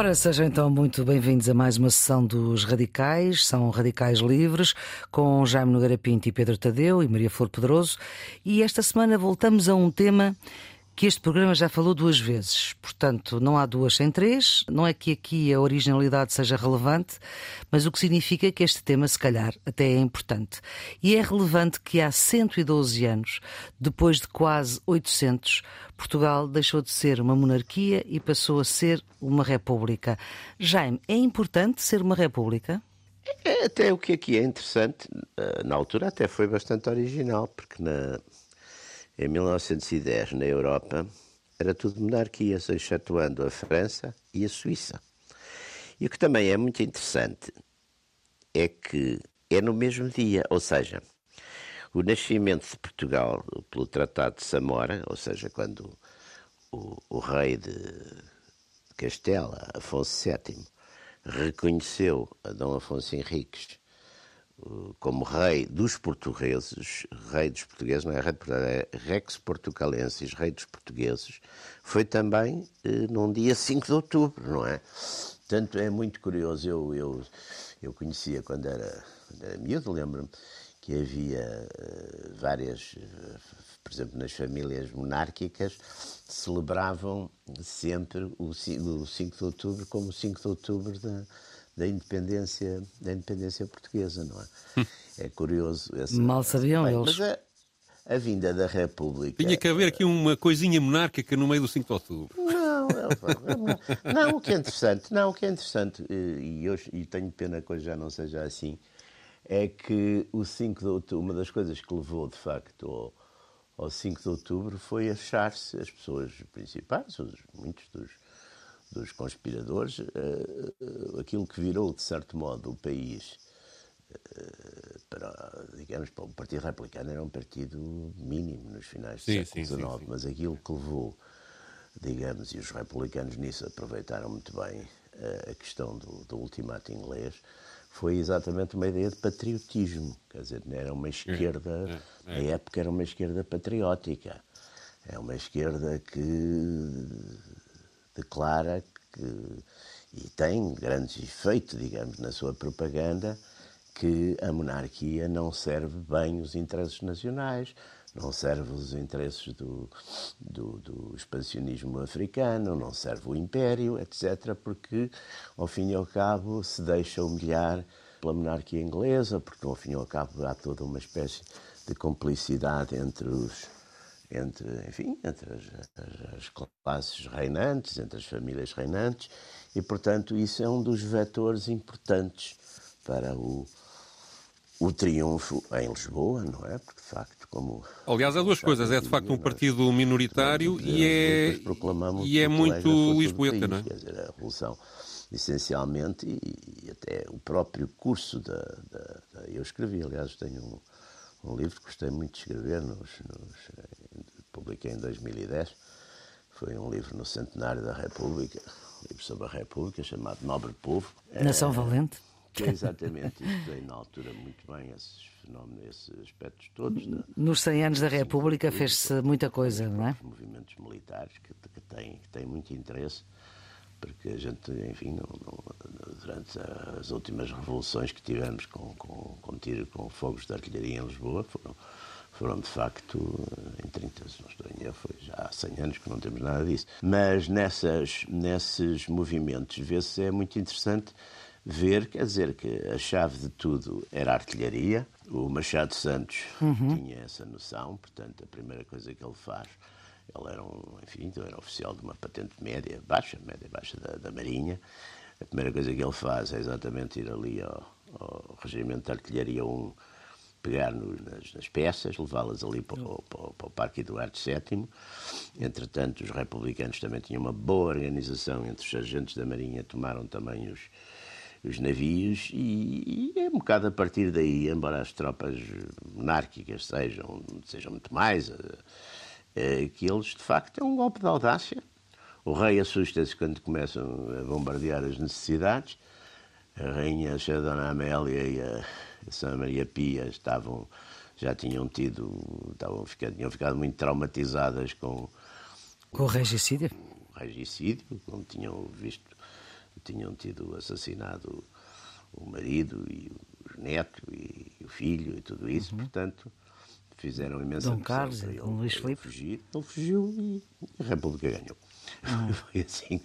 Ora, sejam então muito bem-vindos a mais uma sessão dos Radicais, são Radicais Livres, com Jaime Nogueira Pinto e Pedro Tadeu e Maria Flor Pedroso. E esta semana voltamos a um tema que este programa já falou duas vezes. Portanto, não há duas sem três. Não é que aqui a originalidade seja relevante, mas o que significa que este tema, se calhar, até é importante. E é relevante que há 112 anos, depois de quase 800, Portugal deixou de ser uma monarquia e passou a ser uma república. Jaime, é importante ser uma república? É, até o que aqui é interessante, eh, na altura até foi bastante original, porque na, em 1910, na Europa, era tudo monarquias, excetuando a França e a Suíça. E o que também é muito interessante é que é no mesmo dia, ou seja, o nascimento de Portugal pelo Tratado de Samora, ou seja, quando o, o rei de Castela, Afonso VII, reconheceu a Dom Afonso Henriques como rei dos portugueses, rei dos portugueses, não é rei é Rex Portucalensis, rei dos portugueses, foi também eh, num dia 5 de outubro, não é? Portanto, é muito curioso. Eu, eu, eu conhecia quando era, quando era miúdo, lembro-me que havia uh, várias, uh, por exemplo, nas famílias monárquicas, celebravam sempre o, o 5 de outubro como o 5 de outubro da da independência, da independência portuguesa, não é? É curioso. Essa, Mal sabiam bem, eles. Mas a, a, vinda da República. Tinha que haver aqui uma coisinha monárquica no meio do 5 de outubro. Não, não, não, o que é interessante, não, o que é interessante, e, hoje, e tenho pena que hoje já não seja assim, é que o 5 de outubro, uma das coisas que levou de facto ao, ao 5 de outubro foi achar-se as pessoas principais, os, muitos dos dos conspiradores, uh, aquilo que virou, de certo modo, o país uh, para, digamos, para o Partido Republicano era um partido mínimo nos finais do sim, século XIX, mas aquilo que levou, digamos, e os republicanos nisso aproveitaram muito bem a questão do, do ultimato inglês, foi exatamente uma ideia de patriotismo. Quer dizer, era uma esquerda, é, é, é. na época era uma esquerda patriótica. É uma esquerda que declara que, e tem grandes efeitos, digamos, na sua propaganda, que a monarquia não serve bem os interesses nacionais, não serve os interesses do, do, do, expansionismo africano, não serve o império, etc., porque, ao fim e ao cabo, se deixa humilhar pela monarquia inglesa, porque, ao fim e ao cabo, há toda uma espécie de complicidade entre os entre, enfim, entre as, as, as, classes reinantes, entre as famílias reinantes, e, portanto, isso é um dos vetores importantes para o, o triunfo em Lisboa, não é? Porque, de facto, como... Aliás, há duas coisas. É, de facto, um partido minoritário e é, e é muito lisboeta, não é? Quer dizer, a Revolução, essencialmente, e, e até o próprio curso da, da, da, Eu escrevi, aliás, tenho um um livro que gostei muito de escrever, nos, nos, publiquei em 2010. Foi um livro no centenário da República, um livro sobre a República, chamado Nobre Povo. Nação é, Valente. Que é exatamente, estudei na altura muito bem esses fenómenos, esses aspectos todos. Da, Nos 100 anos da República fez-se muita coisa, não é? Movimentos militares que, que, têm, que têm muito interesse porque a gente, enfim, não, não, durante as últimas revoluções que tivemos com, com, com tiro, com fogos de artilharia em Lisboa, foram, foram de facto, em 30, se não estou em erro, foi já há 100 anos que não temos nada disso. Mas nessas, nesses movimentos, vê-se, é muito interessante ver, quer dizer, que a chave de tudo era a artilharia. O Machado Santos uhum. tinha essa noção, portanto, a primeira coisa que ele faz ele era um, enfim, era oficial de uma patente média, baixa, média baixa da, da Marinha. A primeira coisa que ele faz é exatamente ir ali ao, ao Regimento de Artilharia 1, pegar no, nas, nas, peças, levá-las ali para, para, para, o Parque Eduardo VII. Entretanto, os republicanos também tinham uma boa organização entre os sargentos da Marinha, tomaram também os, os navios e, e, é um bocado a partir daí, embora as tropas monárquicas sejam, sejam muito mais é que eles, de facto, é um golpe de audácia. O rei assusta-se quando começam a bombardear as necessidades. A rainha, a Dona Amélia e a, a Sã Maria Pia estavam, já tinham tido, estavam, tinham ficado muito traumatizadas com, com o regicídio. O regicídio, como tinham visto tinham tido assassinado o marido e o neto e o filho e tudo isso, uhum. portanto fizeram imensa Dom Carlos, para ele, Luís Filipe. fugir. Ele fugiu e a República ganhou. Uhum. Foi assim.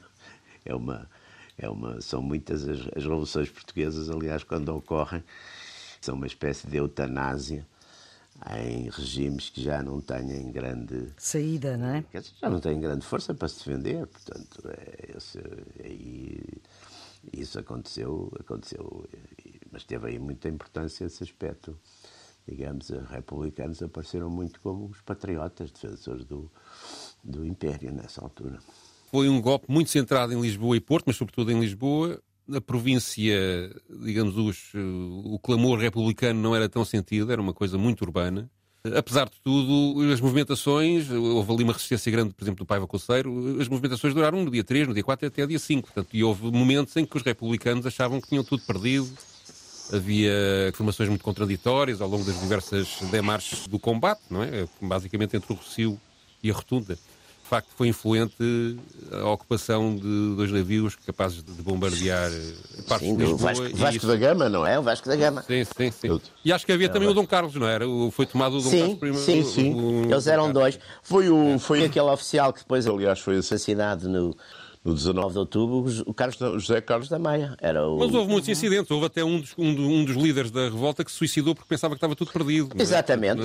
É uma, é uma, são muitas as, as revoluções portuguesas, aliás, quando ocorrem, são uma espécie de eutanásia em regimes que já não têm grande saída, não é? Já não têm grande força para se defender, portanto, é, esse, é, isso aconteceu, aconteceu, mas teve aí muita importância esse aspecto. Digamos, os republicanos apareceram muito como os patriotas, defensores do, do Império nessa altura. Foi um golpe muito centrado em Lisboa e Porto, mas sobretudo em Lisboa. Na província, digamos, os, o clamor republicano não era tão sentido, era uma coisa muito urbana. Apesar de tudo, as movimentações, houve ali uma resistência grande, por exemplo, do Paiva Conceiro, as movimentações duraram no dia 3, no dia 4 até dia 5. Portanto, e houve momentos em que os republicanos achavam que tinham tudo perdido. Havia informações muito contraditórias ao longo das diversas demarches do combate, não é? Basicamente entre o Rocio e a Rotunda de facto foi influente a ocupação de dois navios capazes de bombardear eh, partes sim, de Lisboa. O Vasco, Vasco isso... da Gama, não é? O Vasco da Gama. Sim, sim, sim. E acho que havia é, também o Dom Carlos, não era? Foi tomado o Dom sim, Carlos Sim, sim. O... Eles eram dois. Foi, o, foi aquele oficial que depois, aliás, foi assassinado no, no 19 de outubro, o, Carlos, o José Carlos da Maia. Era o... Mas houve muitos incidentes. Houve até um dos, um, um dos líderes da revolta que se suicidou porque pensava que estava tudo perdido. É? Exatamente.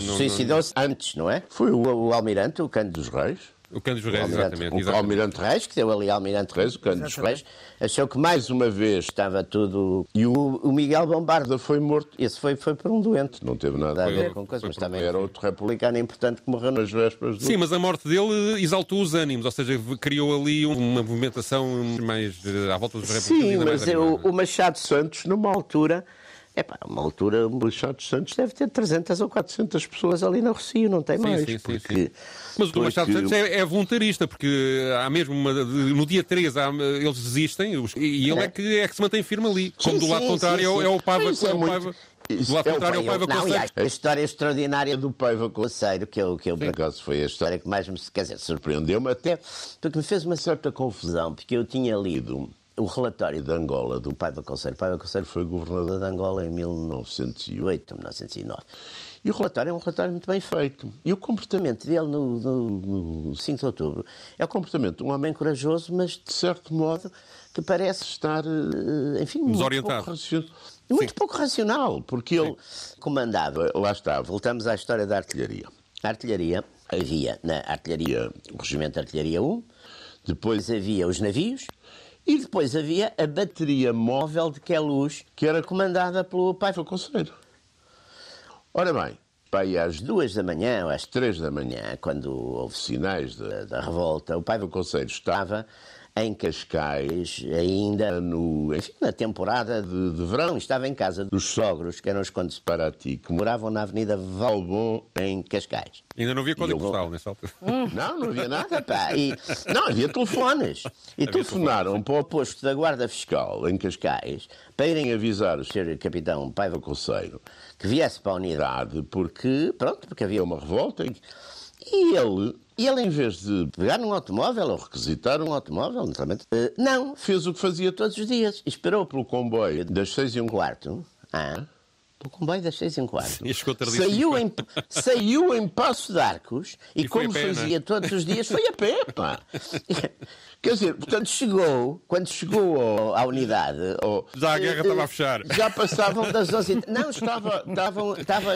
Suicidou-se antes, não é? Foi o, o almirante, o Cândido dos Reis. O Cândido Reis, exatamente. O Almirante Reis, que deu ali Almirante Reis, o Cândido Reis, achou que mais uma vez estava tudo. E o, o Miguel Bombarda foi morto. Esse foi, foi por um doente. Não teve nada a ver com coisa, mas também era outro republicano importante que morreu nas vésperas do. Sim, mas a morte dele exaltou os ânimos, ou seja, criou ali uma movimentação mais eh, à volta dos republicanos. Sim, mas o, o Machado Santos, numa altura é pá, uma altura, o Machado Santos deve ter 300 ou 400 pessoas ali na Rocio, não tem sim, mais. Sim, porque, sim, Mas o Machado Santos é, é, voluntarista, porque há mesmo uma, no dia 3 há, eles desistem e ele é. é. que, é que se mantém firme ali. Como do lado contrário é, o Paiva. É, é o Paiva do lado contrário é o Paiva Conceiro. A história extraordinária do Paiva Conceiro, que eu, que eu por acaso foi a história que mais me, quer dizer, surpreendeu-me até, porque me fez uma certa confusão, porque eu tinha lido o relatório de Angola do Paiva Conselho. Paiva Conselho foi governador de Angola em 1908, 1909. E o relatório é um relatório muito bem feito. E o comportamento dele no, no, no 5 de outubro é o comportamento de um homem corajoso, mas de certo modo que parece estar, eh, enfim, desorientado. Muito pouco, muito pouco racional, porque Sim. ele comandava, lá está, voltamos à história da artilharia. A artilharia havia na artilharia, o regimento de artilharia 1, depois havia os navios, e depois havia a bateria móvel de Queluz, que era comandada pelo Paiva Conselheiro. Ora bem, pai, às duas da manhã ou às três da manhã, quando houve sinais da, da revolta, o Paiva Conselheiro estava em Cascais, ainda no, enfim, na temporada de, de, verão. Estava em casa dos sogros, que eram os condes para ti, que moravam na Avenida Valbon, em Cascais. Ainda não havia código postal nessa altura? Não, não havia nada, pá. E, não, havia telefones. E havia telefonaram telefone. para o posto da Guarda Fiscal, em Cascais, para irem avisar o Sr. Capitão Paiva Conceiro que viesse para a unidade, porque, pronto, porque havia uma revolta. E ele e ele, em vez de pegar num automóvel ou requisitar um automóvel, naturalmente, eh, não, fez o que fazia todos os dias. Esperou pelo comboio das seis e um quarto. Ah, pelo comboio das seis e um quarto. E chegou saiu em, saiu em Passo de Arcos e, e como pé, fazia é? todos os dias, foi a pé, pá. Quer dizer, portanto, chegou, quando chegou à unidade. já a guerra estava a fechar. Já passavam das 11. Não, estava, estavam, estava,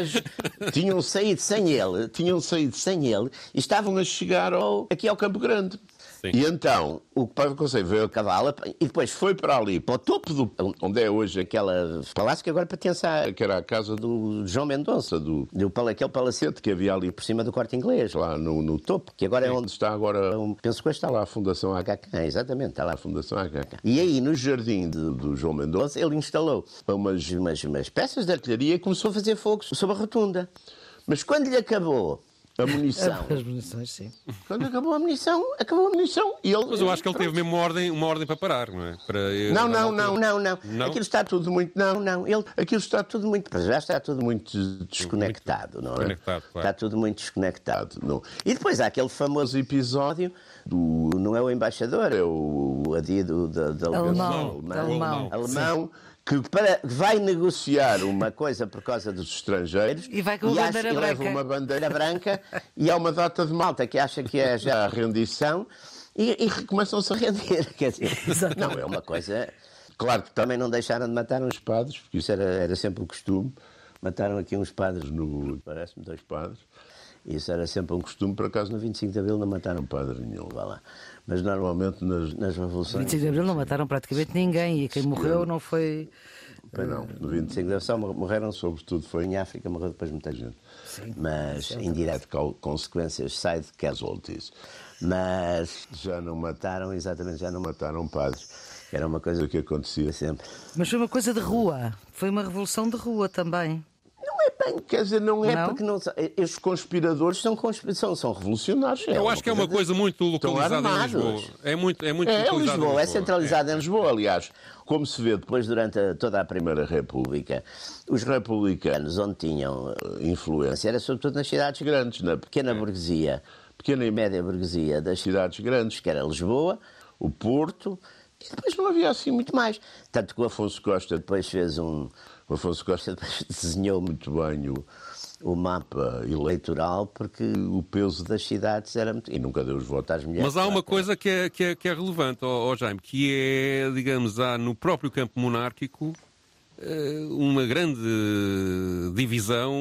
tinham saído sem ele, tinham saído sem ele e estavam a chegar ao, aqui ao Campo Grande. Sim. E então, o Paiva Conselho veio a cavalo e depois foi para ali, para o topo do. onde é hoje aquela palácio que agora pertence à. que era a casa do João Mendonça, do, do aquele palacete que havia ali por cima do corte inglês, lá no, no topo, que agora é onde está agora. Um, penso que está lá a Fundação HK, exatamente, está lá a Fundação HK. E aí, no jardim de, do João Mendonça, ele instalou umas, umas, umas peças de artilharia e começou a fazer fogo sobre a rotunda. Mas quando lhe acabou a munição. As munições, sim. Quando acabou a munição, acabou a munição. E ele, Mas eu acho que ele teve mesmo uma ordem, uma ordem para parar, não é? Para, Não, não, não, não, não, Não? Aquilo está tudo muito. Não, não. Ele, aquilo está tudo muito. Já está tudo muito desconectado, não é? desconectado, claro. Está tudo muito desconectado. Não. E depois há aquele famoso episódio do. Não é o embaixador, é o adido da, da Alemão, delegação alemão. alemão que para, vai negociar uma coisa por causa dos estrangeiros E vai com a acha- e leva uma bandeira branca e há uma data de malta que acha que é já a rendição e, e começam-se a render. Quer dizer, não, é uma coisa. Claro que também não deixaram de matar uns padres, porque isso era, era sempre o costume. Mataram aqui uns padres no. Parece-me dois padres. Isso era sempre um costume, por acaso no 25 de Abril não mataram padre nenhum, vá lá. Mas normalmente nas, nas revoluções. 25 de Abril não mataram praticamente ninguém e quem morreu não foi. Pois não, no 25 de Abril só morreram sobretudo, foi em África, morreu depois muita gente. Mas em direto com consequências side casualties. Mas já não mataram, exatamente, já não mataram padres. Era uma coisa que acontecia sempre. Mas foi uma coisa de rua. Foi uma revolução de rua também. É bem, quer dizer, não é Não? porque não. Estes conspiradores são, conspi- são, são revolucionários. Eu acho que é uma coisa muito localizada em. Lisboa. É muito, é muito É, é localizada Lisboa, em é centralizado em Lisboa, aliás. Como se vê depois durante a- toda a Primeira República, os republicanos, onde tinham eh, influência, era sobretudo nas cidades grandes, na pequena burguesia, pequena e média burguesia das cidades grandes, que era Lisboa, o Porto, e depois não havia assim muito mais. Tanto que o Afonso Costa depois fez um. O Afonso Costa depois desenhou muito bem o, o mapa eleitoral, porque o peso das cidades era muito. E nunca deu os votos às mulheres. Mas há uma coisa que é, que é, que é relevante, ó, ó Jaime, que é, digamos, há no próprio campo monárquico uma grande eh, divisão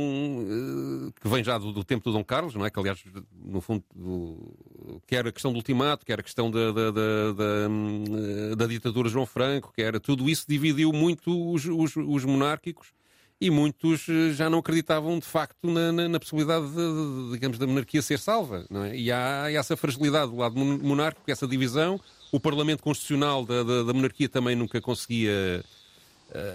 eh, que vem já do, do tempo do Dom Carlos, não é? Que, aliás, no fundo, do- quer a questão do ultimato, quer a questão da, da, da, da, hum, eh, ditadura João Franco, quer tudo isso dividiu muito os, os, os monárquicos e muitos eh, já não acreditavam de facto na, na- na possibilidade, de, digamos, da monarquia ser salva. Não é? E há essa fragilidade do lado mon- monárquico, essa divisão. O Parlamento Constitucional da, da- da monarquia também nunca conseguia eh,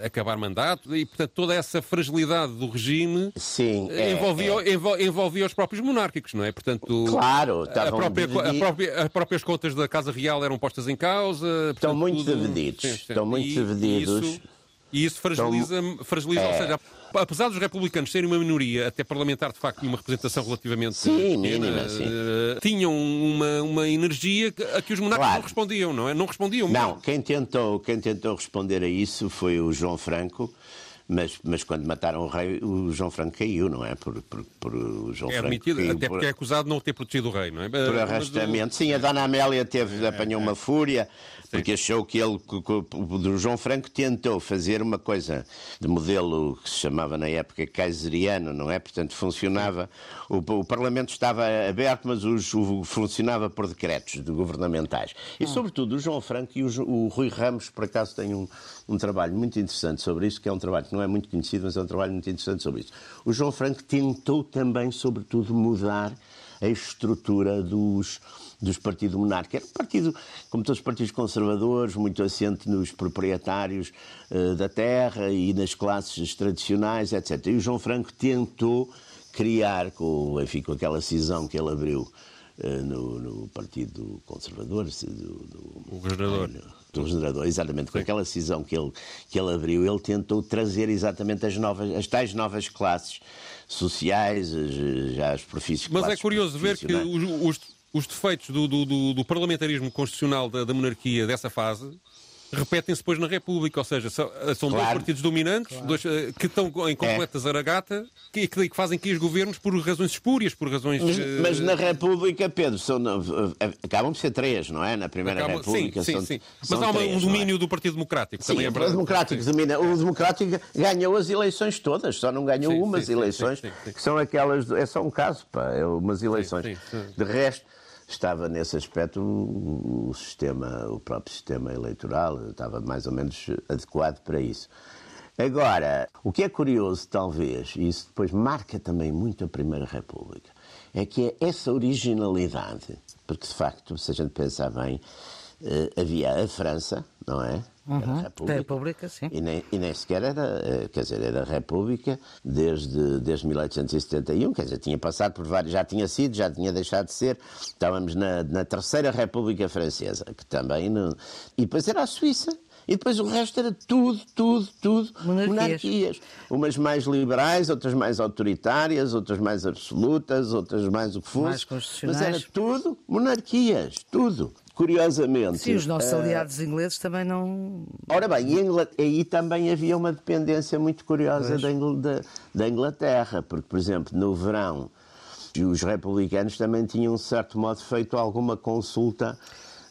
acabar mandato e, portanto, toda essa fragilidade do regime Sim, eh, é, envolvia, envol- envolvia os próprios monárquicos, não é? Portanto, Claro, a própria, a própria- as próprias contas da Casa Real eram postas em causa. Estão portanto, muito tudo- divididos, Sim, sim. estão muito E- divididos. Isso, e isso fragiliza, fragiliza ou É. seja, apesar dos republicanos serem uma minoria, até parlamentar de facto, e uma representação relativamente Sim, pequena, mínima, sim. eh, tinham uma, uma energia a que os monarcas Claro. não respondiam, não é? Não respondiam. Não, quem tentou, quem tentou responder a isso foi o João Franco, mas, mas quando mataram o rei, o João Franco caiu, não é? Por, por, por o João É Franco admitido, caiu até por, porque é acusado de não ter protegido o rei, não é? por Mas arrastamento. Sim, a Dona Amélia teve, apanhou uma fúria, porque achou que ele, o João Franco tentou fazer uma coisa de modelo que se chamava na época kaiseriano, não é? Portanto, funcionava, o, o Parlamento estava aberto, mas os- o, funcionava por decretos de governamentais. E, sobretudo, o João Franco e o, o Rui Ramos, por acaso, têm um, um trabalho muito interessante sobre isso, que é um trabalho que não é muito conhecido, mas é um trabalho muito interessante sobre isso. O João Franco tentou também, sobretudo, mudar a estrutura dos, dos partidos monárquicos. Era um partido, como todos os partidos conservadores, muito assente nos proprietários eh, da terra e nas classes tradicionais, etc. E o João Franco tentou criar, com, enfim, com aquela cisão que ele abriu eh, no, no Partido Conservador, se- do, do, O governador. Do regenerador, exatamente, com aquela cisão que ele, que ele abriu, ele tentou trazer exatamente as, novas, as tais novas classes sociais, já as profissões. Mas é curioso ver que os, os, os defeitos do, do- do- do parlamentarismo constitucional da, da monarquia dessa fase repetem-se depois na República, ou seja, são, são dois Claro. partidos dominantes dois, eh, que estão em completa zaragata que, que, que fazem cair os governos por razões espúrias, por razões. Mas, eh, mas na República, Pedro, são, eh, acabam de ser três, não é? Na Primeira acabam- República sim, são, sim, sim. são Mas há uma- três, um é? domínio do Partido Democrático. Sim, também é o. Democrático domina. O Democrático ganhou as eleições todas, só não ganhou Sim, umas eleições, sim, sim, sim. que são aquelas. É só um caso, pá, é umas eleições. sim, sim. De resto, estava nesse aspecto o, o sistema, o próprio sistema eleitoral, estava mais ou menos adequado para isso. Agora, o que é curioso, talvez, e isso depois marca também muito a Primeira República, é que é essa originalidade, porque de facto, se a gente pensar bem, eh, havia a França, não é? Uhum. Era República. República, sim. E nem, e nem sequer era, eh, quer dizer, era República desde, desde 1871, quer dizer, tinha passado por vários, já tinha sido, já tinha deixado de ser. Estávamos na, na Terceira República Francesa, que também. Não, e depois era a Suíça. E depois o resto era tudo, tudo, tudo Monarquias. monarquias. Umas mais liberais, outras mais autoritárias, outras mais absolutas, outras mais o que fosse. Mas era tudo monarquias, tudo. Curiosamente. Sim, os nossos eh, aliados ingleses também não. Ora bem, e Ingla- aí também havia uma dependência muito curiosa da, Ingl- da- da Inglaterra, porque, por exemplo, no verão, os republicanos também tinham, de certo modo, feito alguma consulta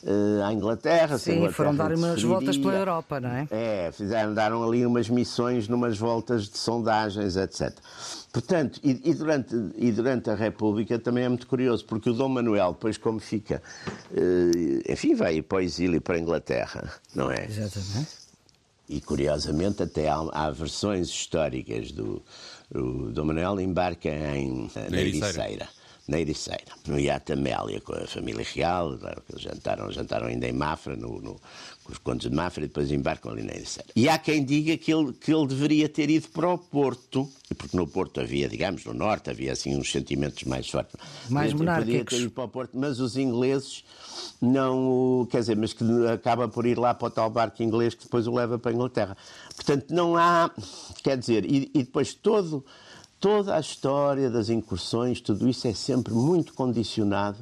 eh, à Inglaterra. Sim, Inglaterra foram dar umas voltas pela Europa, não é? É, fizeram, daram ali umas missões, numas voltas de sondagens, etc. Portanto, e, e durante, e durante a República também é muito curioso, porque o Dom Manuel, depois como fica, eh, enfim, vai para o exílio para a Inglaterra, não é? Exatamente. E curiosamente até há, há versões históricas do o Dom Manuel embarca em, eh, na Ericeira. Ericeira. Na Ericeira, no Iate Amélia, com a família real, que eles jantaram, jantaram ainda em Mafra, no, no- com os contos de Mafra, e depois embarcam ali na Ericeira. E há quem diga que ele, que ele deveria ter ido para o Porto, porque no Porto havia, digamos, no Norte, havia assim uns sentimentos mais fortes. Mais Podia podia monárquicos. ter ido para o Porto, mas os ingleses não, o- quer dizer, mas que acaba por ir lá para o tal barco inglês que depois o leva para a Inglaterra. Portanto, não há, quer dizer, e, e depois todo, toda a história das incursões, tudo isso é sempre muito condicionado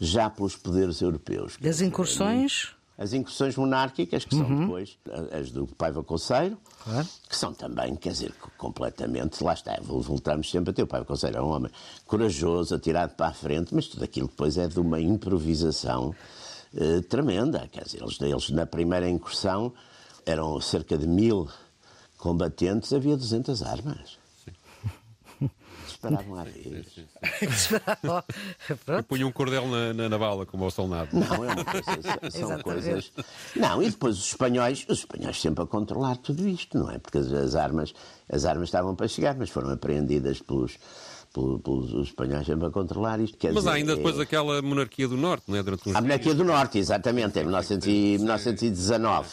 já pelos poderes europeus. Das incursões. As incursões monárquicas, que são depois as do Paiva Conceiro, Claro. que são também, quer dizer, completamente, lá está, voltamos sempre a ter. O Paiva Conceiro é um homem corajoso, atirado para a frente, mas tudo aquilo depois é de uma improvisação eh, tremenda. Quer dizer, eles, eles na primeira incursão eram cerca de mil combatentes, havia 200 armas. Disparavam à vez. E Pronto. punha um cordel na, na, na bala, como ao solnado. Não, é uma coisa, são coisas. Não, e depois os espanhóis, os espanhóis sempre a controlar tudo isto, não é? Porque as, as armas, as armas estavam para chegar, mas foram apreendidas pelos, pelos, pelos os espanhóis sempre a controlar isto. Quer Mas dizer, há ainda depois é- aquela monarquia do Norte, não é? Durante uns a monarquia do Norte, exatamente, em 1900 e- 1919,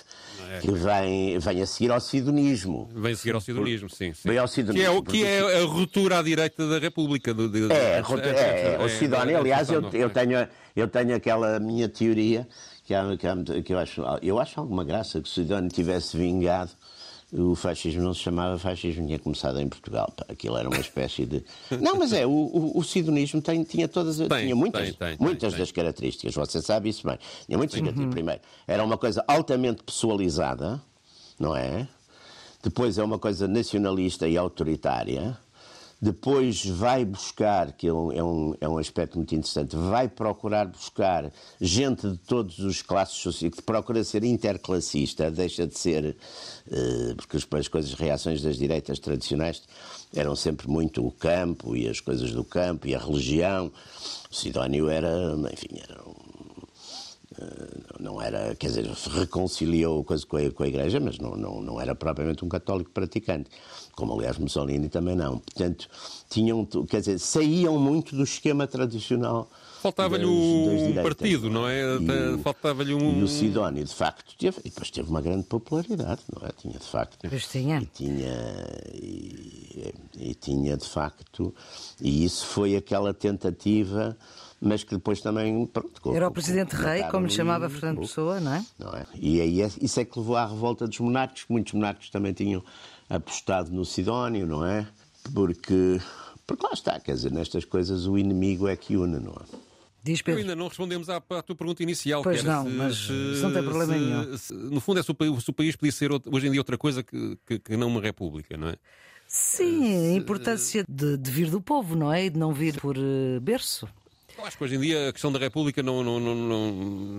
que vem, vem a seguir ao sidonismo. Vem seguir ao sidonismo, sim. sim. Vem ao Que sidonismo, é, o, porque que é a ruptura à direita da República. Do, de- É, antes- é, é, o antes- Sidónio, aliás, eu, eu, tenho, eu tenho aquela minha teoria que, há, que, há, que eu, acho, eu acho alguma graça que o Sidónio tivesse vingado. O fascismo não se chamava fascismo, tinha começado em Portugal. pá. Aquilo era uma espécie de. Não, mas é, o, o, o sidonismo tem, tinha todas Tem, tinha muitas, tem, tem, muitas das características, você sabe isso bem. Tinha muitas características. Primeiro, era uma coisa altamente pessoalizada, não é? Depois é uma coisa nacionalista e autoritária. Depois vai buscar, que é um, é, um, é um aspecto muito interessante, vai procurar buscar gente de todos os classes sociais, que procura ser interclassista, deixa de ser, eh, porque as, as coisas, as reações das direitas tradicionais eram sempre muito o campo e as coisas do campo e a religião. O Sidónio era, enfim, era um não era, quer dizer, reconciliou coisa com a, com a Igreja, mas não, não, não era propriamente um católico praticante, como aliás Mussolini também não. Portanto, tinham, quer dizer, saíam muito do esquema tradicional. Faltava-lhe um partido, não é? E o- Faltava-lhe E um. o Sidónio, de facto, teve, e depois teve uma grande popularidade, não é? Tinha, de facto. Pois tinha. E tinha, e, e tinha, de facto, e isso foi aquela tentativa, mas que depois também. Pronto, com- Era o com- Presidente Rei, mataram como lhe e chamava Fernando. Pessoa, não é? Não é? E aí é- isso é que levou à revolta dos monarcas, que muitos monarcas também tinham apostado no Sidónio, não é? Porque, porque lá está, quer dizer, nestas coisas o inimigo é que une, não é? Diz Eu Pedro. ainda não respondemos à, à tua pergunta inicial. Pois que era não, se- mas se- isso não tem problema se- nenhum. se- no fundo, é se o, país, se o país podia ser hoje em dia outra coisa que, que, que não uma república, não é? Sim, a importância de, de vir do povo, não é? E de não vir por eh, berço. Eu acho que hoje em dia a questão da República, não, não, não,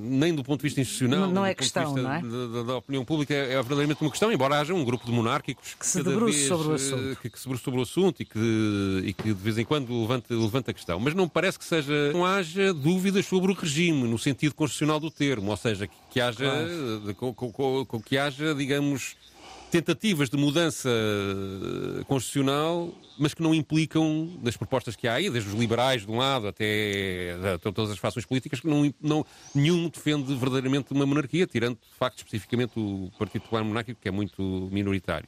nem do ponto de vista institucional, Não- é do ponto de questão, vista não é? Da, da- opinião pública, é, é verdadeiramente uma questão, embora haja um grupo de monárquicos Que se cada debruce sobre o eh, assunto. Que, que se sobre o assunto e que, e que de vez em quando levanta, levanta a questão. Mas não parece que seja, não haja dúvidas sobre o regime, no sentido constitucional do termo, ou seja, que, que haja, eh, co- co- que haja, digamos, tentativas de mudança constitucional, mas que não implicam, das propostas que há aí, desde os liberais de um lado até todas as fações políticas, que não, não, nenhum defende verdadeiramente uma monarquia, tirando, de facto, especificamente o Partido Popular Monárquico, que é muito minoritário.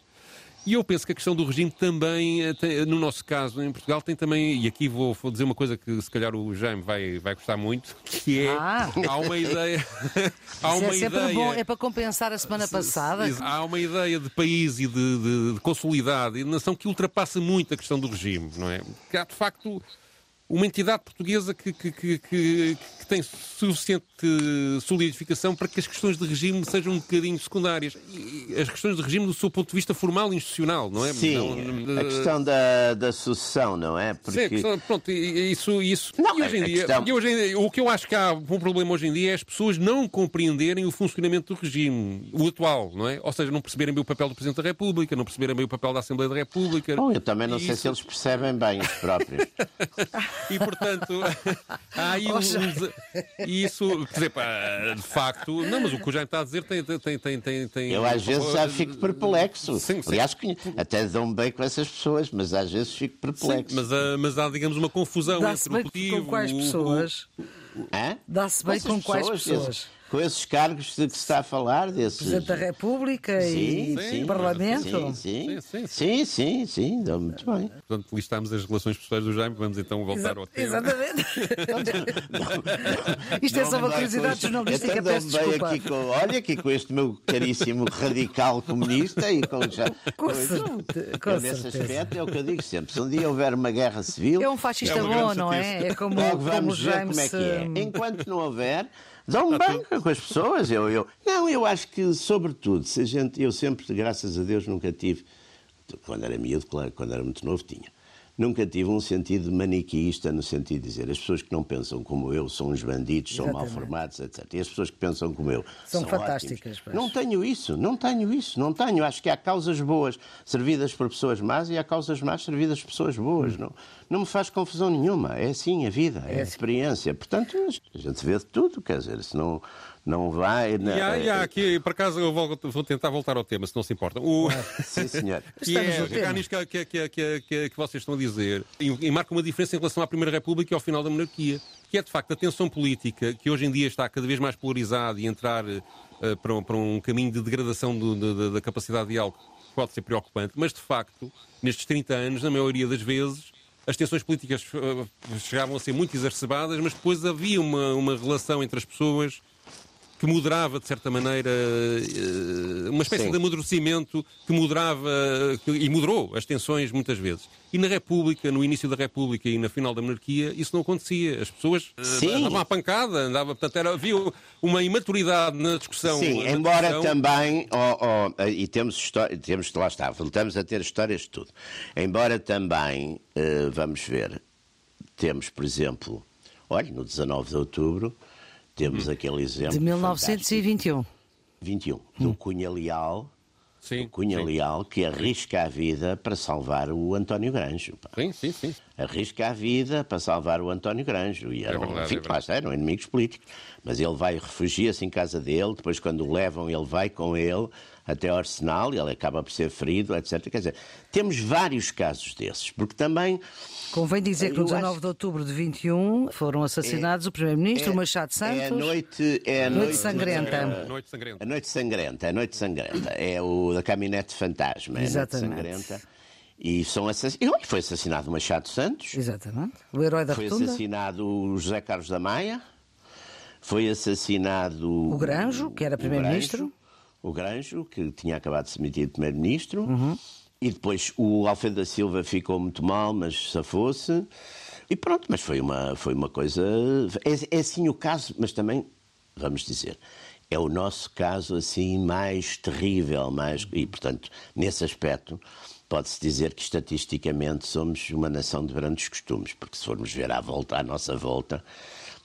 E eu penso que a questão do regime também, eh, no nosso caso, em Portugal, tem também, e aqui vou, vou dizer uma coisa que se calhar o Jaime vai, vai gostar muito, que é, ah. há uma ideia... há uma é sempre ideia, bom, é para compensar a semana passada. Há uma ideia de país e de, de, de consolidado e de nação que ultrapassa muito a questão do regime, não é? Que há, de facto, uma entidade portuguesa que, que, que, que, tem suficiente solidificação para que as questões de regime sejam um bocadinho secundárias. E as questões de regime do seu ponto de vista formal e institucional, não é? Sim, não, a questão da, da sucessão, não é? Porque... Sim, questão, pronto, isso... isso não, e hoje em dia, questão... e hoje em dia, o que eu acho que há um problema hoje em dia é as pessoas não compreenderem o funcionamento do regime, o atual, não é? Ou seja, não perceberem bem o papel do Presidente da República, não perceberem bem o papel da Assembleia da República. Bom, eu também não sei isso... se eles percebem bem os próprios. e, portanto, há aí um, um, isso, quer dizer, de facto, não, mas o que o Jaime está a dizer tem. tem, tem, tem, tem eu às vezes já fico perplexo. Sim, sim. Aliás, até dão bem com essas pessoas, mas às vezes fico perplexo. Sim, mas, uh, mas há, digamos, uma confusão entre o motivo. Com quais pessoas? Dá-se bem com quais pessoas? Com esses cargos de que se está a falar, desses... Presidente da República sim, e sim, Parlamento. Sim, sim, sim, sim, sim, sim, muito bem. Portanto, listamos as relações pessoais do Jaime, vamos então voltar Exa ao tema. Exatamente. Isto é só uma curiosidade jornalística, peço desculpa. Aqui com, olha aqui com este meu caríssimo radical comunista e com já... Com, com, Nesse aspecto é o que eu digo sempre, se um dia houver uma guerra civil... É um fascista é bom, não é? É como, Logo vamos como ver como é que é. Enquanto não houver dão bem com as pessoas. Eu, eu, não, eu acho que, sobretudo, se a gente, eu sempre, graças a Deus, nunca tive, quando era miúdo, claro, quando era muito novo, tinha nunca tive um sentido maniqueísta no sentido de dizer as pessoas que não pensam como eu são uns bandidos, são mal formados, etc. E as pessoas que pensam como eu são, são fantásticas. Não tenho isso, não tenho isso, não tenho. Acho que há causas boas servidas por pessoas más e há causas más servidas por pessoas boas. Hum. Não, não me faz confusão nenhuma. É assim a vida, é, é a assim. experiência. Portanto, a gente vê de tudo, quer dizer, se não não vai. Na... E há, e há aqui, por acaso, eu vou, vou, tentar voltar ao tema, se não se importa. O... Sim, senhor. que é, pegar nisto que, que, que, que, que vocês estão a dizer, e, e marca uma diferença em relação à Primeira República e ao final da monarquia, que é de facto a tensão política, que hoje em dia está cada vez mais polarizada e entrar uh, para, um, para, um, caminho de degradação do, de, da capacidade de diálogo, que pode ser preocupante, mas de facto, nestes 30 anos, na maioria das vezes, as tensões políticas uh, chegavam a ser muito exacerbadas, mas depois havia uma, uma relação entre as pessoas que moderava, de certa maneira, eh, uma espécie Sim. de amadurecimento que moderava e moderou as tensões muitas vezes. E na República, no início da República e na final da monarquia, isso não acontecia. As pessoas eh, Sim. andavam à pancada, andava, portanto, era, havia uma imaturidade na discussão. Sim, na embora discussão. também, oh, oh, e temos, história, temos, lá está, voltamos a ter histórias de tudo. Embora também, uh, vamos ver, temos, por exemplo, olha, no 19 de outubro, temos hum. aquele exemplo. De 1921. 21. Do hum. Cunha Leal. Sim, Cunha sim. Leal, que arrisca a vida para salvar o António Granjo. Pá. Sim, sim, sim. Arrisca a vida para salvar o António Granjo. E eram, é verdade, enfim, é lá eram inimigos políticos. Mas ele vai, refugia-se em casa dele, depois quando o levam, ele vai com ele até ao Arsenal, e ele acaba por ser ferido, etc. Quer dizer, temos vários casos desses, porque também Convém dizer que no 19 acho... de outubro de 21 foram assassinados é, o Primeiro-Ministro, é, Machado Santos. É a noite, é a noite, noite sangrenta. A noite sangrenta. A noite sangrenta, a noite sangrenta. É o da caminhonete fantasma. Exatamente. É a noite sangrenta. E são assassinados. E foi assassinado o Machado Santos. Exatamente. O herói da Foi Rotunda. assassinado o José Carlos da Maia. Foi assassinado. O Granjo, que era Primeiro-Ministro. O Granjo, que tinha acabado de se demitir de Primeiro-Ministro. Uhum. E depois o Alfredo da Silva ficou muito mal, mas safou-se. E pronto, mas foi uma, foi uma coisa. É, é assim o caso, mas também, vamos dizer, é o nosso caso assim mais terrível, mais e portanto nesse aspecto pode-se dizer que estatisticamente somos uma nação de grandes costumes, porque se formos ver à volta, à nossa volta,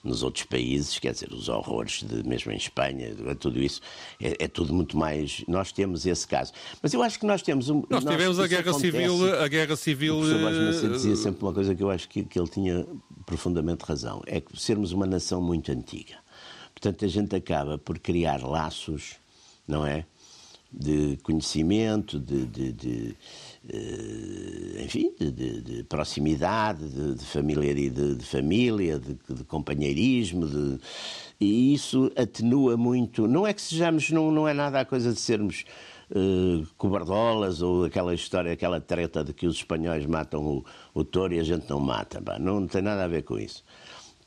nos outros países, quer dizer, os horrores, de, mesmo em Espanha, tudo isso, é, é, tudo muito mais. Nós temos esse caso. Mas eu acho que nós temos um. Nós, nós tivemos a guerra acontece, civil. A guerra civil. O professor dizia sempre uma coisa que eu acho que, que ele tinha profundamente razão: é que sermos uma nação muito antiga. Portanto, a gente acaba por criar laços, não é? de conhecimento, de, de, de enfim, de, proximidade, de, família, de, família, de, companheirismo, e isso atenua muito. Não é que sejamos, não, não é nada a coisa de sermos uh, cobardolas ou aquela história, aquela treta de que os espanhóis matam o, o touro e a gente não mata. Não, não tem nada a ver com isso.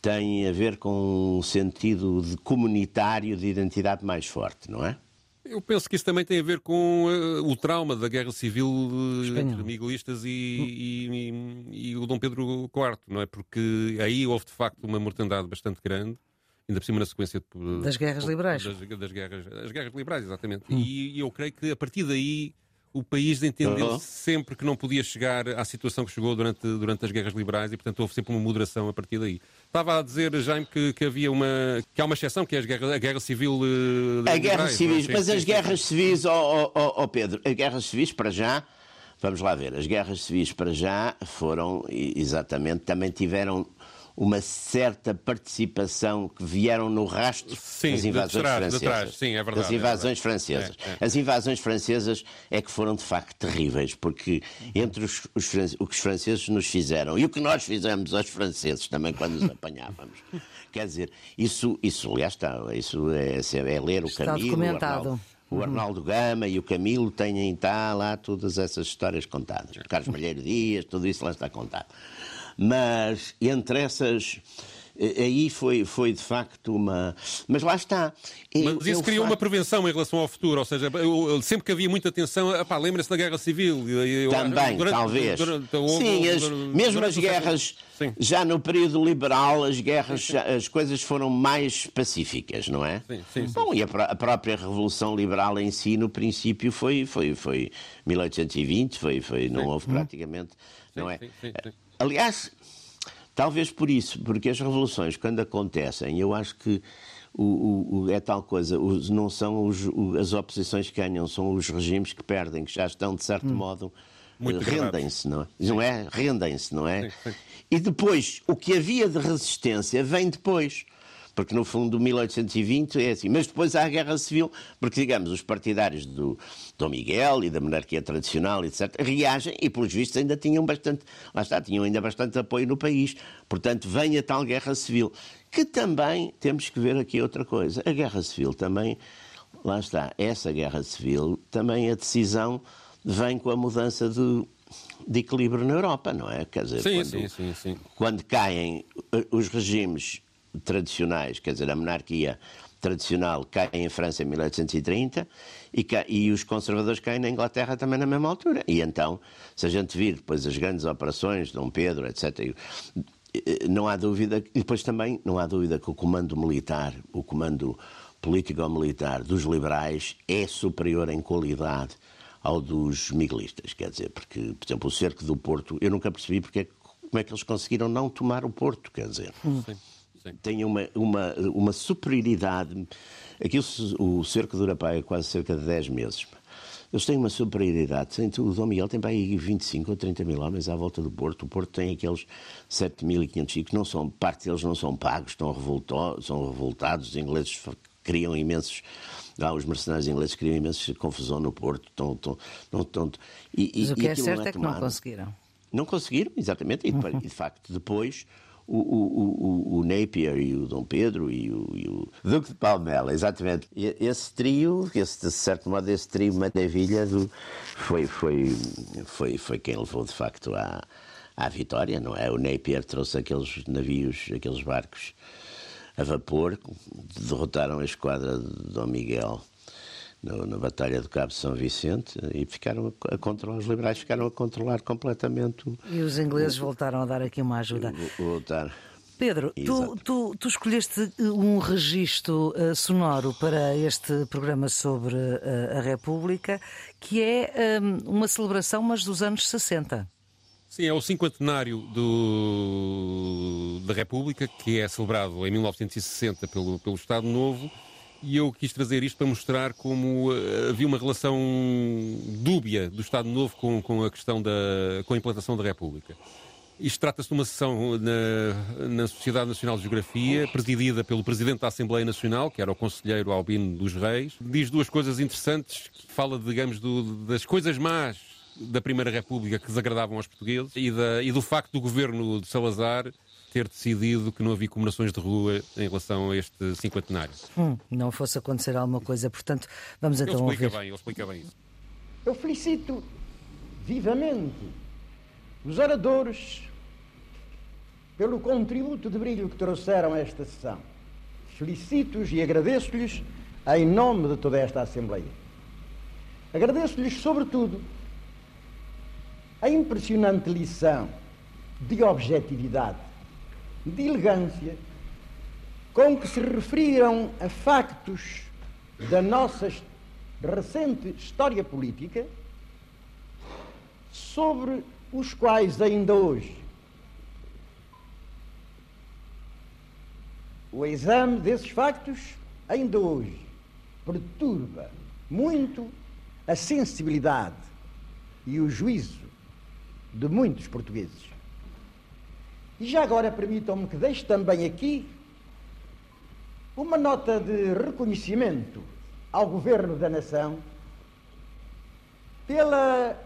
Tem a ver com um sentido de comunitário de identidade mais forte, não é? Eu penso que isso também tem a ver com uh, o trauma da guerra civil uh, entre miguelistas e, e, e, e, o Dom Pedro IV, não é? Porque aí houve de facto uma mortandade bastante grande ainda por cima na sequência de, das guerras liberais. Das, das, guerras, as guerras liberais, exatamente. Hum. E, e, eu creio que a partir daí o país entendeu uhum. sempre que não podia chegar à situação que chegou durante, durante as guerras liberais e, portanto, houve sempre uma moderação a partir daí. Estava a dizer, Jaime, que, que havia uma, que há uma exceção, que é a guerra, a guerra civil. Uh, a guerra civil, mas as guerras civis, ó oh, oh, oh, Pedro, as guerras civis para já. Vamos lá ver, as guerras civis para já foram, exatamente, também tiveram uma certa participação que vieram no rastro sim, das invasões trás, francesas. Sim, é verdade, das invasões é francesas. É, é. As invasões francesas é que foram de facto terríveis, porque entre os, os, o que os franceses nos fizeram e o que nós fizemos aos franceses também quando os apanhávamos. Quer dizer, isso, isso aliás, está, isso é, é ler o está Camilo, documentado. O Arnaldo, o Arnaldo Gama e o Camilo têm tá, lá todas essas histórias contadas. O Carlos Malheiro Dias, tudo isso lá está contado. Mas entre essas eh, aí foi, foi de facto uma. Mas lá está. Eu, Mas isso criou uma prevenção em relação ao futuro, ou seja, eu, sempre que havia muita tensão, lembra-se da Guerra Civil. Eu, Também, durante, talvez. Durante, durante, sim, as, mesmo as guerras, sim. já no período liberal, as guerras, sim, sim. as coisas foram mais pacíficas, não é? Sim, sim, Bom, e a, a, própria Revolução Liberal em si, no princípio, foi, foi, foi 1820, foi, foi, não houve praticamente. Não é? Aliás, talvez por isso, porque as revoluções, quando acontecem, eu acho que o, o, é tal coisa, os, não são os, as oposições que ganham, são os regimes que perdem, que já estão, de certo hum. modo, rendem-se, não é? Não é? Rendem-se, não é? Sim, sim. E depois, o que havia de resistência vem depois porque no fundo 1820 é assim. Mas depois há a Guerra Civil, porque digamos, os partidários do Dom Miguel e da monarquia tradicional, etc., reagem e, pelos vistos, ainda tinham bastante, lá está, tinham ainda bastante apoio no país. Portanto, vem a tal Guerra Civil, que também temos que ver aqui outra coisa. A Guerra Civil também, lá está, essa Guerra Civil, também a decisão vem com a mudança de, de equilíbrio na Europa, não é? Quer dizer, sim, quando, sim, sim, sim. quando caem os regimes tradicionais, quer dizer, a monarquia tradicional cai em França em 1830 e, cai, e, os conservadores caem na Inglaterra também na mesma altura. E então, se a gente vir depois as grandes operações, Dom Pedro, etc., não há dúvida, e depois também não há dúvida que o comando militar, o comando político-militar dos liberais é superior em qualidade ao dos miguelistas, quer dizer, porque, por exemplo, o cerco do Porto, eu nunca percebi porque, como é que eles conseguiram não tomar o Porto, quer dizer. Sim tem uma, uma, uma superioridade. Aqui o, o cerco dura para quase cerca de 10 meses. Eles têm uma superioridade. O Dom Miguel tem para aí 25 ou 30 mil homens à volta do Porto. O Porto tem aqueles 7.500 que não são, parte deles não são pagos, estão revoltados, são revoltados. Os ingleses criam imensos. Ah, os mercenários ingleses criam imensa confusão no Porto. Estão, estão, não, estão, e, Mas o que é certo é, é que não conseguiram. Não conseguiram, exatamente. E, de facto, depois o, o, o, o, Napier e o Dom Pedro e o, e o Duque de Palmela, exatamente. E esse trio, esse, de certo modo, esse trio maravilha foi, foi, foi, foi quem levou de facto à, à vitória, não é? O Napier trouxe aqueles navios, aqueles barcos a vapor, derrotaram a esquadra de Dom Miguel no, na Batalha do Cabo São Vicente e ficaram a, a controlar, os liberais ficaram a controlar completamente. O, e os ingleses o, voltaram a dar aqui uma ajuda. Voltaram. Pedro, tu, tu, tu, escolheste um registro uh, sonoro para este programa sobre uh, a República, que é um, uma celebração, mas dos anos 60. Sim, é o cinquentenário do, da República, que é celebrado em 1960 pelo, pelo Estado Novo e eu quis trazer isto para mostrar como uh, havia uma relação dúbia do Estado Novo com, com a questão da com a implantação da República. Isto trata-se de uma sessão na, na, Sociedade Nacional de Geografia, presidida pelo Presidente da Assembleia Nacional, que era o Conselheiro Albino dos Reis. Diz duas coisas interessantes, fala, digamos, do, das coisas más da Primeira República que desagradavam aos portugueses e, da, e do facto do governo de Salazar ter decidido que não havia comemorações de rua em relação a este cinquentenário. Hum, não fosse acontecer alguma coisa, portanto, vamos então ele explica ouvir. Bem, ele explica bem isso. Eu felicito vivamente os oradores pelo contributo de brilho que trouxeram a esta sessão. Felicito-os e agradeço-lhes em nome de toda esta Assembleia. Agradeço-lhes, sobretudo, a impressionante lição de objetividade, de elegância, com que se referiram a factos da nossa recente história política, sobre os quais ainda hoje o exame desses factos ainda hoje perturba muito a sensibilidade e o juízo de muitos portugueses. E já agora permitam-me que deixe também aqui uma nota de reconhecimento ao governo da nação pela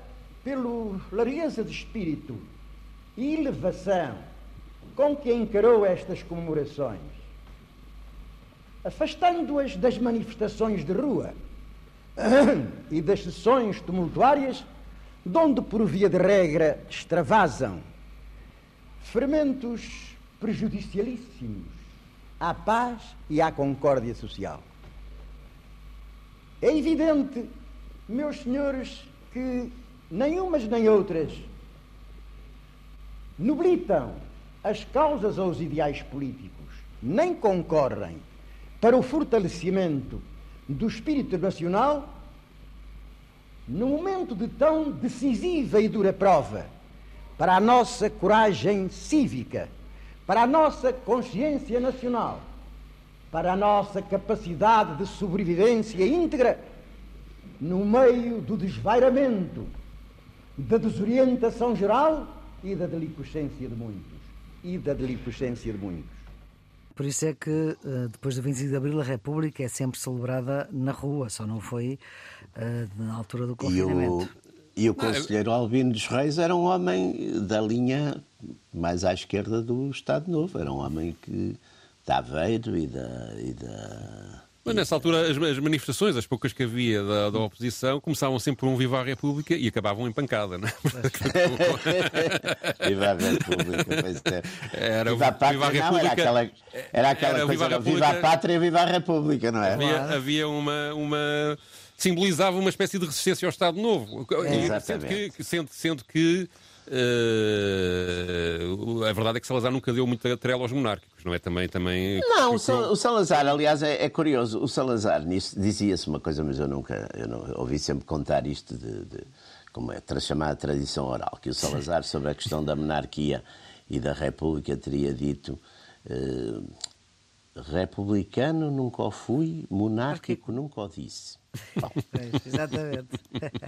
pelo largueza de espírito e elevação com que encarou estas comemorações, afastando-as das manifestações de rua e das sessões tumultuárias de onde, por via de regra, extravasam fermentos prejudicialíssimos à paz e à concórdia social. É evidente, meus senhores, que nem umas nem outras nobilitam as causas ou os ideais políticos, nem concorrem para o fortalecimento do espírito nacional no momento de tão decisiva e dura prova para a nossa coragem cívica, para a nossa consciência nacional, para a nossa capacidade de sobrevivência íntegra no meio do desvairamento, da desorientação geral e da delinquência de muitos. E da delinquência de muitos. Por isso é que, eh, depois do 25 de Abril, a República é sempre celebrada na rua, só não foi uh, na altura do confinamento. E o, o conselheiro Albino dos Reis era um homem da linha mais à esquerda do Estado Novo, era um homem que da Aveiro e da, e da mas nessa altura as, as, manifestações, as poucas que havia da, da, oposição, começavam sempre por um Viva a República e acabavam em pancada, não é? Viva a República, pois é. Era, Viva a Pátria, Viva a República, não, era aquela, era aquela era coisa, Viva a, Viva a Pátria Viva a República, não é? Havia, havia uma... uma simbolizava uma espécie de resistência ao Estado Novo. É, sendo que, sendo, sendo que Uh, a verdade é que Salazar nunca deu muita trela aos monárquicos, não é? Também. também não, o Salazar, aliás, é, é curioso. O Salazar dizia-se uma coisa, mas eu nunca eu não, ouvi sempre contar isto de, de como é chamada tradição oral, que o Salazar, sobre a questão da monarquia e da República, teria dito. Uh, republicano nunca o fui, monárquico nunca o disse. Exatamente.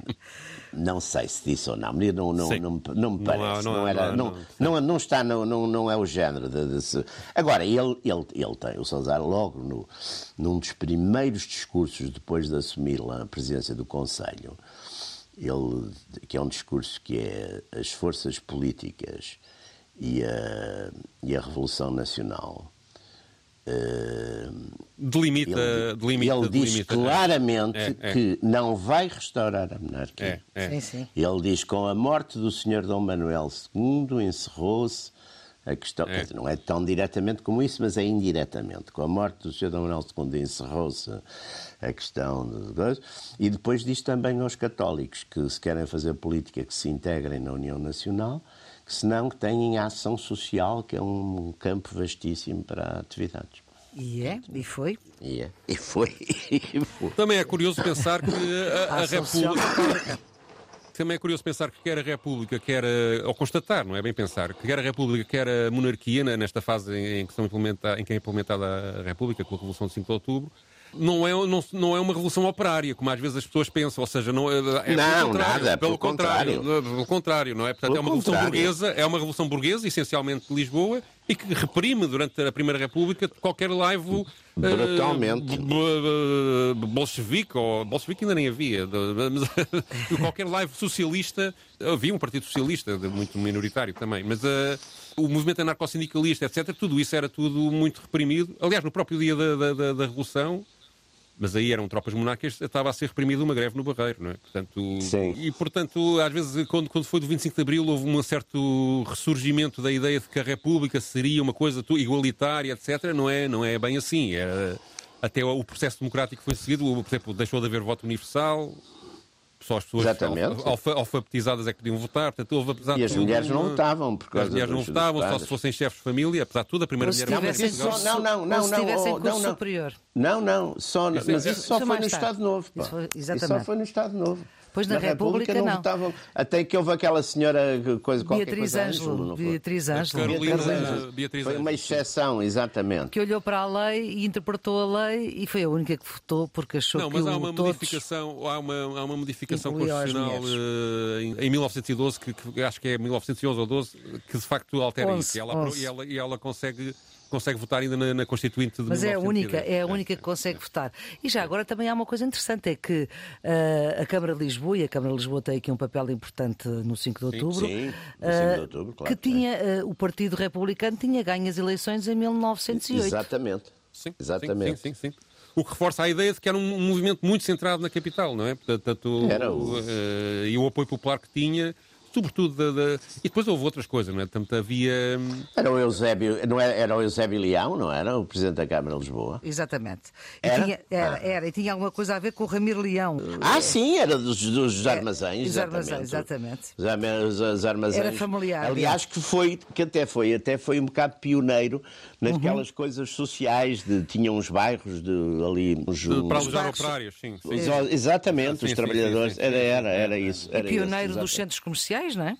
Não sei se disse ou não, não, não, não, não me parece. Não, não, era, não, não, não, está, não, não, não é o género. De, de, agora, ele, ele, ele tem, o Salazar, logo no, num dos primeiros discursos depois de assumir a presidência do Conselho, ele, que é um discurso que é as forças políticas e a, e a Revolução Nacional delimita, ele, delimita, ele diz delimita, claramente é, é. que não vai restaurar a monarquia. É, é. sim, sim. Ele diz que com a morte do Senhor Dom Manuel II encerrou-se a questão, é. Dizer, não é tão diretamente como isso, mas é indiretamente. Com a morte do Sr. Dom Manuel II encerrou-se a questão de e depois diz também aos católicos que se querem fazer política que se integrem na União Nacional, que senão que têm ação social, que é um campo vastíssimo para atividades. E é, e foi. E é, e foi. E foi. Também é curioso pensar que a, a, a República. Também é curioso pensar que quer a República, quer a, ou constatar, não é bem pensar, que quer a República, quer a monarquia, nesta fase em que, estão implementa, em que é implementada a República, com a Revolução de 5 de Outubro, não é, não, não é uma revolução operária, como às vezes as pessoas pensam, ou seja, não é, é não, nada, pelo, contrário, contrário. pelo contrário, não é? Portanto, é uma revolução burguesa, é uma revolução burguesa, essencialmente de Lisboa, e que reprime durante a Primeira República qualquer laivo brutalmente uh, bolchevique, ou bolchevique ainda nem havia, de, qualquer laivo socialista, havia um Partido Socialista, muito minoritário também, mas uh, o movimento anarcossindicalista, etc., tudo isso era tudo muito reprimido. Aliás, no próprio dia da, da, da Revolução, mas aí eram tropas monárquicas, estava a ser reprimida uma greve no Barreiro, não é? Portanto, Sim. E, portanto, às vezes, quando, quando foi do 25 de Abril, houve um certo ressurgimento da ideia de que a República seria uma coisa igualitária, etc. Não é, não é bem assim. Era, até o processo democrático foi seguido, por exemplo, deixou de haver voto universal, só as pessoas Exatamente. alfa, alfabetizadas é que podiam votar. Portanto, houve, apesar e as tudo, mulheres não votavam. Por causa as mulheres não votavam, só se fossem chefes de família. Apesar de tudo, a primeira mulher não, mas isso só, não, não, não, se tivessem curso não, não. superior. Não, não, só, Isso é- mas isso isso só é foi no. Estado Novo. pá. Isso exatamente. só foi no Estado Novo. Pois na República, não. votavam. Até que houve aquela senhora, coisa, qualquer Beatriz coisa, Ângelo, não? Beatriz Ângelo. Carolina- Beatriz Ângelo. Beatriz Foi uma exceção, exatamente. Que olhou para a lei e interpretou a lei e foi a única que votou porque achou Não, que mas o há uma todos... modificação, há uma, há uma modificação constitucional eh, em, em 1912, que, que acho que é 1911 ou 12, que de facto altera 11, isso. E ela, 11. e ela, e ela consegue, consegue votar ainda na, na Constituinte de Mas é a 1910. única, é a única que consegue votar. E já agora também há uma coisa interessante, é que eh, a Câmara de Lisboa, e a Câmara de Lisboa tem aqui um papel importante no 5 de outubro, sim, no 5 de eh, outubro, claro que tem. tinha, eh, o Partido Republicano tinha ganho as eleições em 1908. Exatamente. Sim, Exatamente. Sim, sim, sim. O que reforça a ideia de que era um, um movimento muito centrado na capital, não é? Portanto, Era o- eh, e o apoio popular que tinha, sobretudo da, da- E depois houve outras coisas, não é? Portanto, havia. hum, Era o Eusébio, não era, era o Eusébio Leão, não era? O Presidente da Câmara de Lisboa. Exatamente. E Era? Tinha, era, Ah. era, e tinha alguma coisa a ver com o Ramiro Leão. Ah, sim, era dos, dos armazéns. dos armazéns, exatamente. exatamente. Os Os, os armazéns. Era familiar, Aliás, que foi, que até foi, até foi um bocado pioneiro naquelas Uhum. coisas sociais, de, tinha uns bairros de, ali. Uns, para uns- alojar operários, sim. sim. exatamente, Sim, os sim, trabalhadores. sim, sim, sim. Era, era, era isso. Era Pioneiro isso, dos centros comerciais, não é?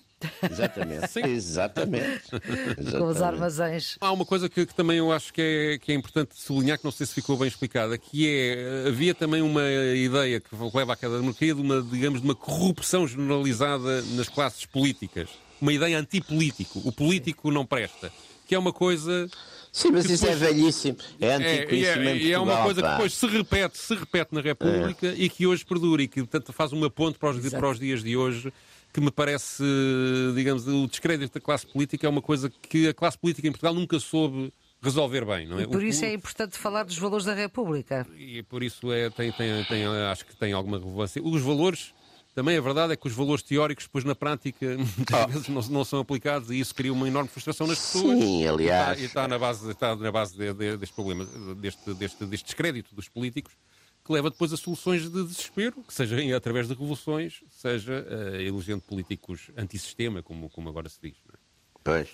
Exatamente. Exatamente. Com os Exatamente. armazéns. Há uma coisa que, que também eu acho que é, que é importante sublinhar, que não sei se ficou bem explicada, que é, havia também uma ideia que leva à queda da monarquia de uma, digamos, de uma corrupção generalizada nas classes políticas. Uma ideia antipolítico. O político não presta. Que é uma coisa... Sim, mas que isso é depois- velhíssimo. É É, antiquíssimo e é, em e é uma Portugal, coisa que pá. depois se repete, se repete na República É. e que hoje perdura e que portanto, faz uma ponte para os, para os dias de hoje que me parece, digamos, o descrédito da classe política é uma coisa que a classe política em Portugal nunca soube resolver bem, não é? E por isso o- é importante falar dos valores da República. e por isso é, tem, tem, tem, acho que tem alguma relevância. Os valores, também a verdade é que os valores teóricos, depois na prática, muitas Ah. vezes não, não são aplicados e isso cria uma enorme frustração nas pessoas. Sim, aliás. E está, e está na base, está na base de- de- deste problema, deste, deste, deste descrédito dos políticos, que leva depois a soluções de desespero, que seja através de revoluções, seja uh, elegendo políticos antissistema, como, como agora se diz. é? Pois.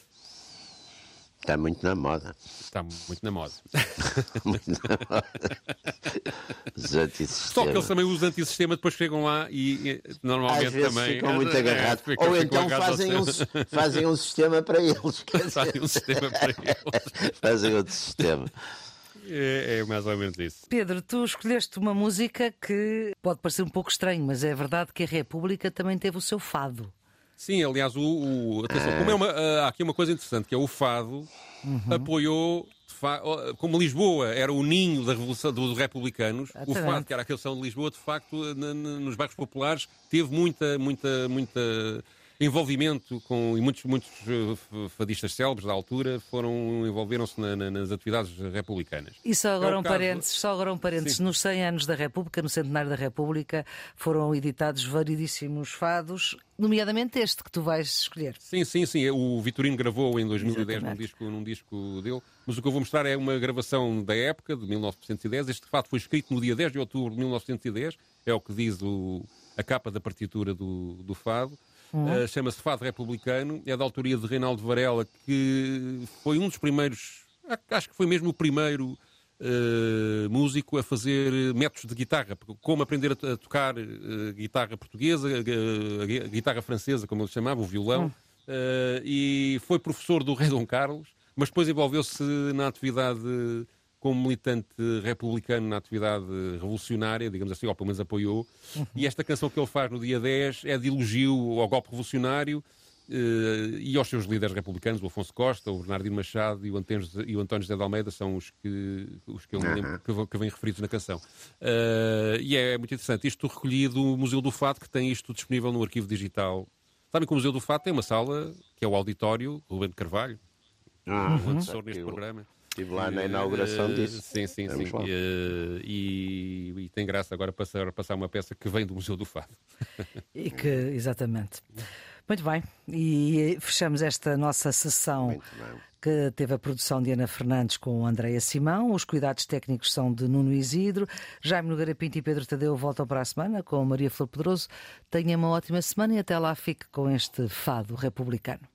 Está muito na moda. Está muito na moda. Muito na moda. Os Só que antissistema. eles também, os antissistema, depois chegam lá e, e, normalmente Às vezes também. ficam muito é, agarrados. ficam- Ou então fazem um, fazem um sistema para eles. fazem um sistema para eles. Fazem outro sistema. É, é mais ou menos isso. Pedro, tu escolheste uma música que pode parecer um pouco estranho, mas é verdade que a República também teve o seu fado. Sim, aliás, o, o- atenção, como é uma, ah, há aqui uma coisa interessante, que é o Fado apoiou, de fa- oh, como Lisboa era o ninho da revolução dos republicanos, o Exatamente. Fado, que era a canção de Lisboa, de facto, nos bairros populares, teve muita, muita, muita envolvimento com e muitos, muitos eh, fadistas célebres da altura foram envolveram-se na- na- nas atividades republicanas. E só agora É um caso- parênteses, só agora um parênteses. Sim. Nos 100 anos da República, no centenário da República, foram editados variedíssimos fados, nomeadamente este que tu vais escolher. Sim, sim, sim. O Vitorino gravou em 2010 num disco, num disco dele, mas o que eu vou mostrar é uma gravação da época, de 1910. Este fato foi escrito no dia 10 de outubro de 1910, é o que diz o- a capa da partitura do, do Fado. Uh, Chama-se Fado Republicano, é da autoria de Reinaldo Varela, que foi um dos primeiros, acho que foi mesmo o primeiro uh, músico a fazer métodos de guitarra, como aprender a, to- a tocar uh, guitarra portuguesa, uh, guitarra francesa, como ele chamava, o violão, Uh, e foi professor do Rei Dom Carlos, mas depois envolveu-se na atividade como militante republicano na atividade revolucionária, digamos assim, ou pelo menos apoiou. Uhum. E esta canção que ele faz no dia 10 é de elogio ao golpe revolucionário Uh, e aos seus líderes republicanos, o Afonso Costa, o Bernardino Machado e o António, e o António José de Almeida, são os que, os que, eu lembro, que, que vêm referidos na canção. Uh, e é muito interessante. Isto recolhido do Museu do Fato, que tem isto disponível no arquivo digital. Sabem que o Museu do Fato tem uma sala, que é o auditório, Rubem de Carvalho, ah, o antecessor neste programa. Estive lá na inauguração disso. Sim, sim, Vamos sim. Uh, e, e, tem graça agora passar, passar uma peça que vem do Museu do Fado. E que, exatamente. Muito bem, e fechamos esta nossa sessão que teve a produção de Ana Fernandes com Andréia Simão. Os cuidados técnicos são de Nuno Isidro. Jaime Nogueira Pinto e Pedro Tadeu voltam para a semana com Maria Flor Pedroso. Tenha uma ótima semana e até lá fique com este fado republicano.